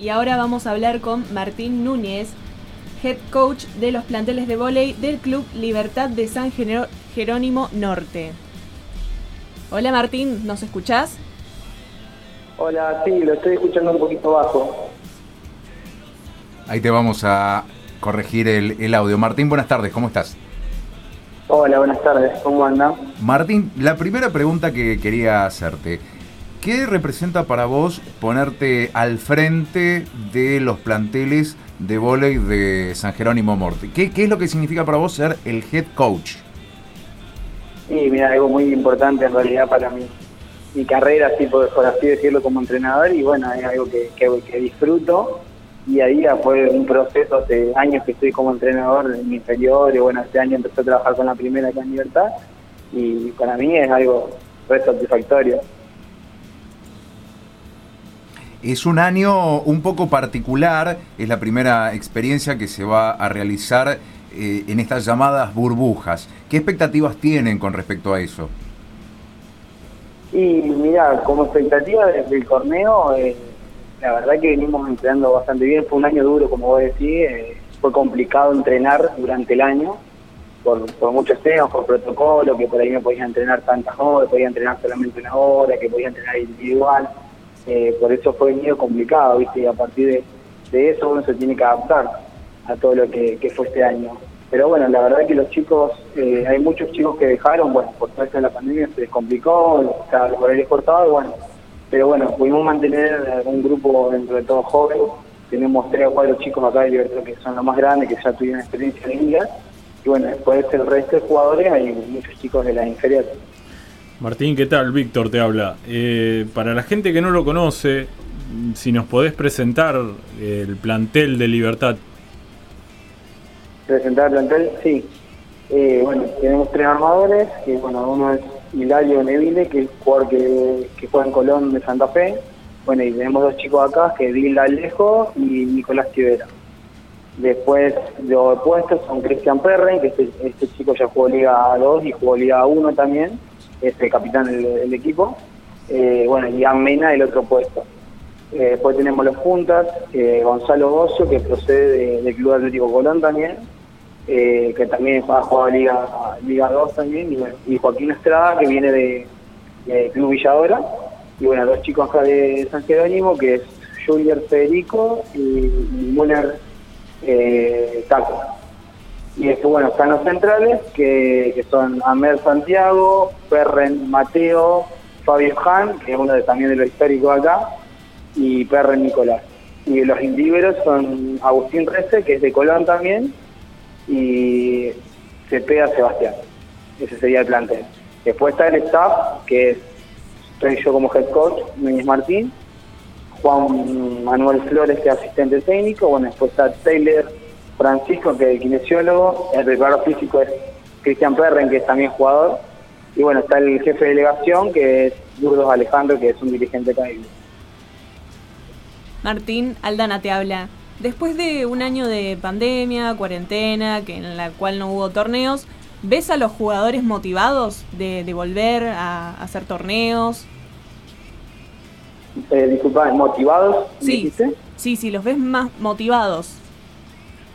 y ahora vamos a hablar con Martín Núñez, head coach de los planteles de vóley del Club Libertad de San Jerónimo Norte. Hola Martín, ¿nos escuchás? Hola, sí, lo estoy escuchando un poquito bajo. Ahí te vamos a corregir el, audio. Martín, buenas tardes, ¿cómo estás? Hola, buenas tardes, ¿cómo andan? Martín, la primera pregunta que quería hacerte. ¿Qué representa para vos ponerte al frente de los planteles de vóley de San Jerónimo Morte? ¿Qué, es lo que significa para vos ser el head coach? Sí, mira, algo muy importante en realidad para mí. Mi carrera, así por, así decirlo, como entrenador, y bueno, es algo que, que, disfruto. Y ahí fue un proceso hace años que estoy como entrenador en mi inferior, y bueno, este año empecé a trabajar con la primera acá en Libertad, y para mí es algo re satisfactorio. Es un año un poco particular, es la primera experiencia que se va a realizar eh, en estas llamadas burbujas. ¿Qué expectativas tienen con respecto a eso? Y mira, como expectativa desde el torneo, eh, la verdad que venimos entrenando bastante bien. Fue un año duro, como vos decís, eh, fue complicado entrenar durante el año por, muchos temas, por protocolo, que por ahí no podías entrenar tantas horas, podía entrenar solamente una hora, que podía entrenar individual. Eh, por eso fue medio complicado, ¿viste? Y a partir de, eso uno se tiene que adaptar a todo lo que, fue este año. Pero bueno, la verdad que los chicos, eh, hay muchos chicos que dejaron, bueno, por todo esto de la pandemia se les complicó, o sea, por el exportado, bueno, pero bueno, pudimos mantener un grupo dentro de todos jóvenes, tenemos tres o cuatro chicos acá de Libertad que son los más grandes, que ya tuvieron experiencia en liga, y bueno, después el resto de jugadores hay muchos chicos de la inferiores. Martín, ¿qué tal? Víctor te habla. Eh, para la gente que no lo conoce, si nos podés presentar el plantel de Libertad. Presentar el plantel, sí. Eh, bueno, tenemos tres armadores, que bueno, uno es Hilario Neville, que es jugador que, juega en Colón de Santa Fe. Bueno, y tenemos dos chicos acá, que es Alejo y Nicolás Tivera. Después, los opuestos son Cristian Perren, que este, este chico ya jugó Liga 2 y jugó Liga 1 también es el capitán del, equipo. Eh, bueno, y Mena el otro puesto. Eh, después tenemos los juntas, eh, Gonzalo Bocio, que procede del Club Atlético Colón también, que también ha jugado Liga, Liga 2 también, y, Joaquín Estrada, que viene de, Club Villadora, y bueno, dos chicos acá de San Jerónimo, que es Julier Federico y, y Muller Taco. Y después, bueno, están los centrales, que, son Amer Santiago, Perren Mateo, Fabio Han, que es uno de, también de los históricos acá, y Perren Nicolás. Y los indígeros son Agustín Rece, que es de Colón también, y Cepeda Sebastián. Ese sería el plantel. Después está el staff, que es, estoy yo como head coach, Núñez Martín, Juan Manuel Flores, que es asistente técnico, bueno, después está Taylor Francisco, que es el kinesiólogo, el preparador físico es Cristian Perren, que es también jugador, y bueno, está el jefe de delegación, que es Burgos Alejandro, que es un dirigente caído. Martín, Aldana te habla. Después de un año de pandemia, cuarentena, que en la cual no hubo torneos, ¿ves a los jugadores motivados de, volver a, hacer torneos? Eh, disculpa, ¿motivados? Sí, sí, sí, los ves más motivados.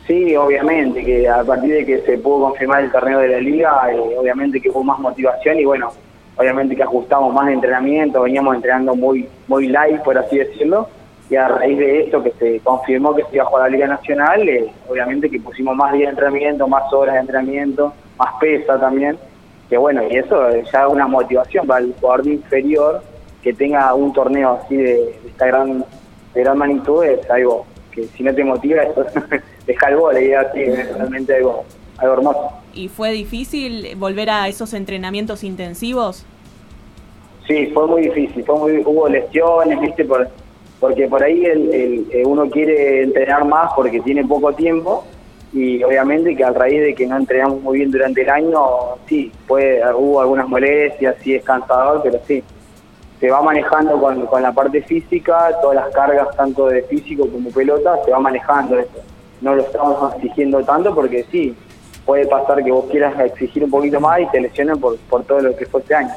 Sí, obviamente, que a partir de que se pudo confirmar el torneo de la liga, eh, obviamente que hubo más motivación y bueno, obviamente que ajustamos más entrenamiento, veníamos entrenando muy, muy light, por así decirlo, y a raíz de esto que se confirmó que se iba a jugar la Liga Nacional, eh, obviamente que pusimos más días de entrenamiento, más horas de entrenamiento, más pesa también, que bueno, y eso ya es una motivación para el jugador inferior que tenga un torneo así de, esta gran, de gran magnitud, es algo que si no te motiva, eso deja el gol y así, es realmente algo, algo hermoso. ¿Y fue difícil volver a esos entrenamientos intensivos? Sí, fue muy difícil, fue muy, hubo lesiones, viste, por, porque por ahí el, eh, uno quiere entrenar más porque tiene poco tiempo y obviamente que a raíz de que no entrenamos muy bien durante el año, sí, fue, hubo algunas molestias, sí es cansador, pero sí, se va manejando con, con la parte física, todas las cargas tanto de físico como pelota, se va manejando esto no lo estamos exigiendo tanto porque sí, puede pasar que vos quieras exigir un poquito más y te lesionen por, por todo lo que fue este año.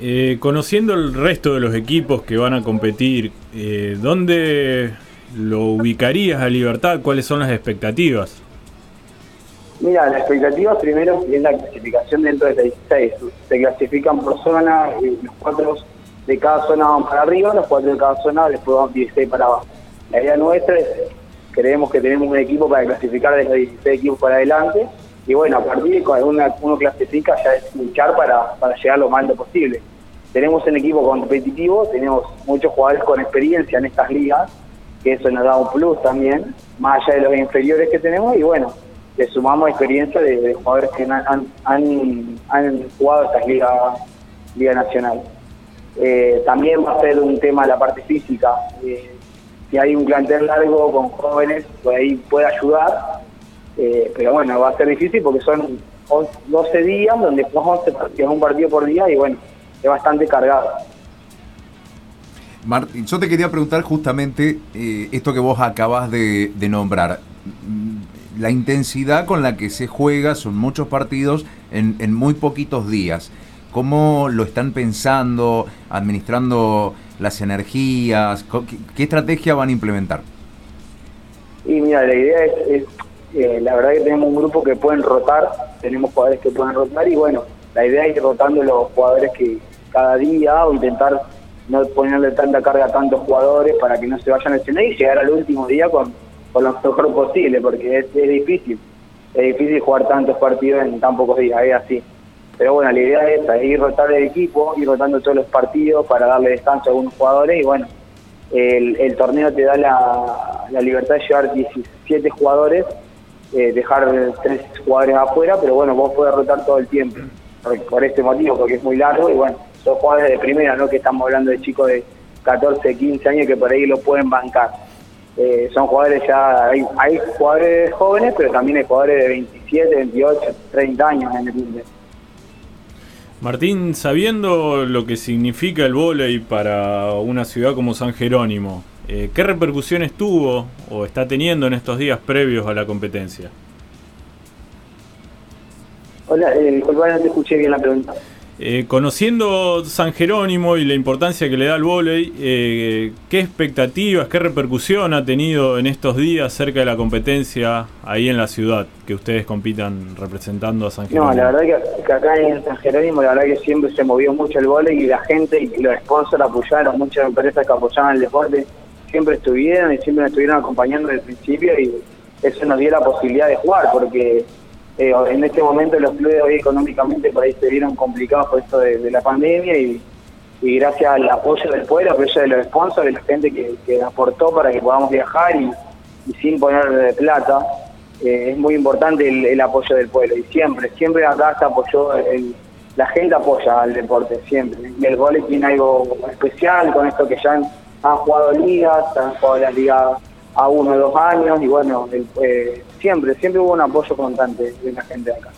Eh, conociendo el resto de los equipos que van a competir, eh, ¿dónde ¿Lo ubicarías a Libertad? ¿Cuáles son las expectativas? Mira, la expectativa primero es la clasificación dentro de 16. Se clasifican por zona, los cuatro de cada zona van para arriba, los cuatro de cada zona después van 16 para abajo. La idea nuestra es, creemos que tenemos un equipo para clasificar de los 16 equipos para adelante, y bueno, a partir de cuando uno, clasifica ya es luchar para, para llegar lo más alto posible. Tenemos un equipo competitivo, tenemos muchos jugadores con experiencia en estas ligas, que eso nos da un plus también, más allá de los inferiores que tenemos, y bueno, le sumamos experiencia de, jugadores que han, han, jugado estas ligas Liga Nacional. Eh, también va a ser un tema la parte física. Eh, si hay un plantel largo con jóvenes, pues ahí puede ayudar. Eh, pero bueno, va a ser difícil porque son 12 días donde jugamos 11 partidos, un partido por día y bueno, es bastante cargado. Martín, yo te quería preguntar justamente esto que vos acabas de nombrar la intensidad con la que se juega, son muchos partidos en, muy poquitos días. ¿Cómo lo están pensando, administrando las energías? ¿Qué, estrategia van a implementar? Y mira, la idea es, eh, la verdad que tenemos un grupo que pueden rotar, tenemos jugadores que pueden rotar y bueno, la idea es ir rotando los jugadores que cada día o intentar no ponerle tanta carga a tantos jugadores para que no se vayan a lesionar y llegar al último día con, con lo mejor posible, porque es, difícil. Es difícil jugar tantos partidos en tan pocos días, es así. Pero bueno, la idea es ir rotando el equipo, ir rotando todos los partidos para darle descanso a algunos jugadores y bueno, el, torneo te da la, libertad de llevar 17 jugadores, eh, dejar tres jugadores afuera, pero bueno, vos podés rotar todo el tiempo por, este motivo, porque es muy largo y bueno, son jugadores de primera, no que estamos hablando de chicos de 14, 15 años que por ahí lo pueden bancar. Eh, son jugadores ya, hay, jugadores jóvenes, pero también hay jugadores de 27, 28, 30 años en el. Martín, sabiendo lo que significa el vóley para una ciudad como San Jerónimo, eh, ¿qué repercusiones tuvo o está teniendo en estos días previos a la competencia? Hola, eh, no te escuché bien la pregunta. Eh, conociendo San Jerónimo y la importancia que le da al vóley, eh, ¿qué expectativas, qué repercusión ha tenido en estos días cerca de la competencia ahí en la ciudad que ustedes compitan representando a San Jerónimo? No, la verdad que, acá en San Jerónimo la verdad que siempre se movió mucho el vóley y la gente y los sponsors apoyaron, muchas empresas que apoyaban el deporte siempre estuvieron y siempre nos estuvieron acompañando desde el principio y eso nos dio la posibilidad de jugar porque eh, en este momento los clubes hoy económicamente por ahí se vieron complicados por esto de, la pandemia y, gracias al apoyo del pueblo, apoyo de los sponsors, de la gente que, aportó para que podamos viajar y, sin poner plata, eh, es muy importante el, apoyo del pueblo y siempre, siempre acá se apoyó, la gente apoya al deporte, siempre. Y el gol tiene algo especial con esto que ya han, jugado ligas, han jugado las ligas a uno o dos años y bueno, eh, siempre, siempre hubo un apoyo constante de la gente de acá.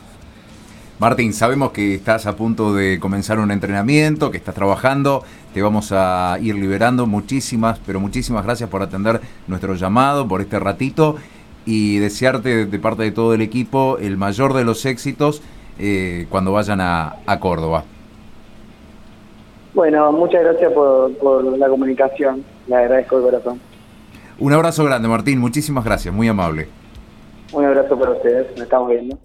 Martín, sabemos que estás a punto de comenzar un entrenamiento, que estás trabajando, te vamos a ir liberando. Muchísimas, pero muchísimas gracias por atender nuestro llamado, por este ratito y desearte de parte de todo el equipo el mayor de los éxitos eh, cuando vayan a, Córdoba. Bueno, muchas gracias por, por la comunicación, le agradezco de corazón. Un abrazo grande, Martín. Muchísimas gracias. Muy amable. Un abrazo para ustedes. Nos estamos viendo.